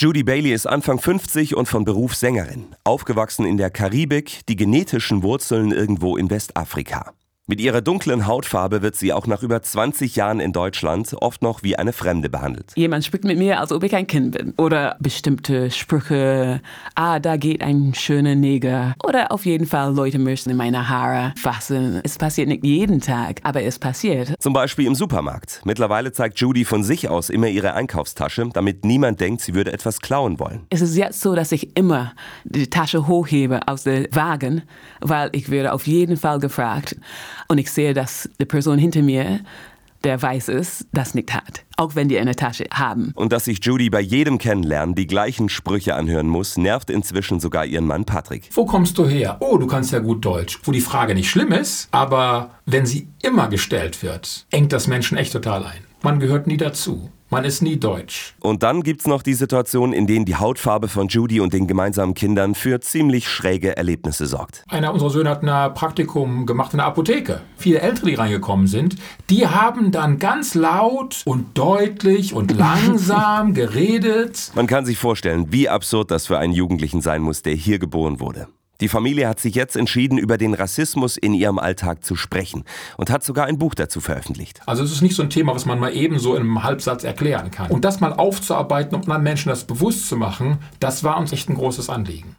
Judy Bailey ist Anfang 50 und von Beruf Sängerin. Aufgewachsen in der Karibik, die genetischen Wurzeln irgendwo in Westafrika. Mit ihrer dunklen Hautfarbe wird sie auch nach über 20 Jahren in Deutschland oft noch wie eine Fremde behandelt. Jemand spricht mit mir, als ob ich ein Kind bin. Oder bestimmte Sprüche, ah, da geht ein schöner Neger. Oder auf jeden Fall Leute müssen in meine Haare fassen. Es passiert nicht jeden Tag, aber es passiert. Zum Beispiel im Supermarkt. Mittlerweile zeigt Judy von sich aus immer ihre Einkaufstasche, damit niemand denkt, sie würde etwas klauen wollen. Es ist jetzt so, dass ich immer die Tasche hochhebe aus dem Wagen, weil ich werde auf jeden Fall gefragt und ich sehe, dass die Person hinter mir, der weiß ist, das nicht hat. Auch wenn die eine Tasche haben. Und dass sich Judy bei jedem Kennenlernen die gleichen Sprüche anhören muss, nervt inzwischen sogar ihren Mann Patrick. Wo kommst du her? Oh, du kannst ja gut Deutsch. Wo die Frage nicht schlimm ist, aber wenn sie immer gestellt wird, engt das Menschen echt total ein. Man gehört nie dazu. Man ist nie deutsch. Und dann gibt's noch die Situation, in denen die Hautfarbe von Judy und den gemeinsamen Kindern für ziemlich schräge Erlebnisse sorgt. Einer unserer Söhne hat ein Praktikum gemacht in der Apotheke. Viele Ältere, die reingekommen sind, die haben dann ganz laut und deutlich und langsam geredet. Man kann sich vorstellen, wie absurd das für einen Jugendlichen sein muss, der hier geboren wurde. Die Familie hat sich jetzt entschieden, über den Rassismus in ihrem Alltag zu sprechen und hat sogar ein Buch dazu veröffentlicht. Also es ist nicht so ein Thema, was man mal eben so in einem Halbsatz erklären kann. Und das mal aufzuarbeiten und anderen Menschen das bewusst zu machen, das war uns echt ein großes Anliegen.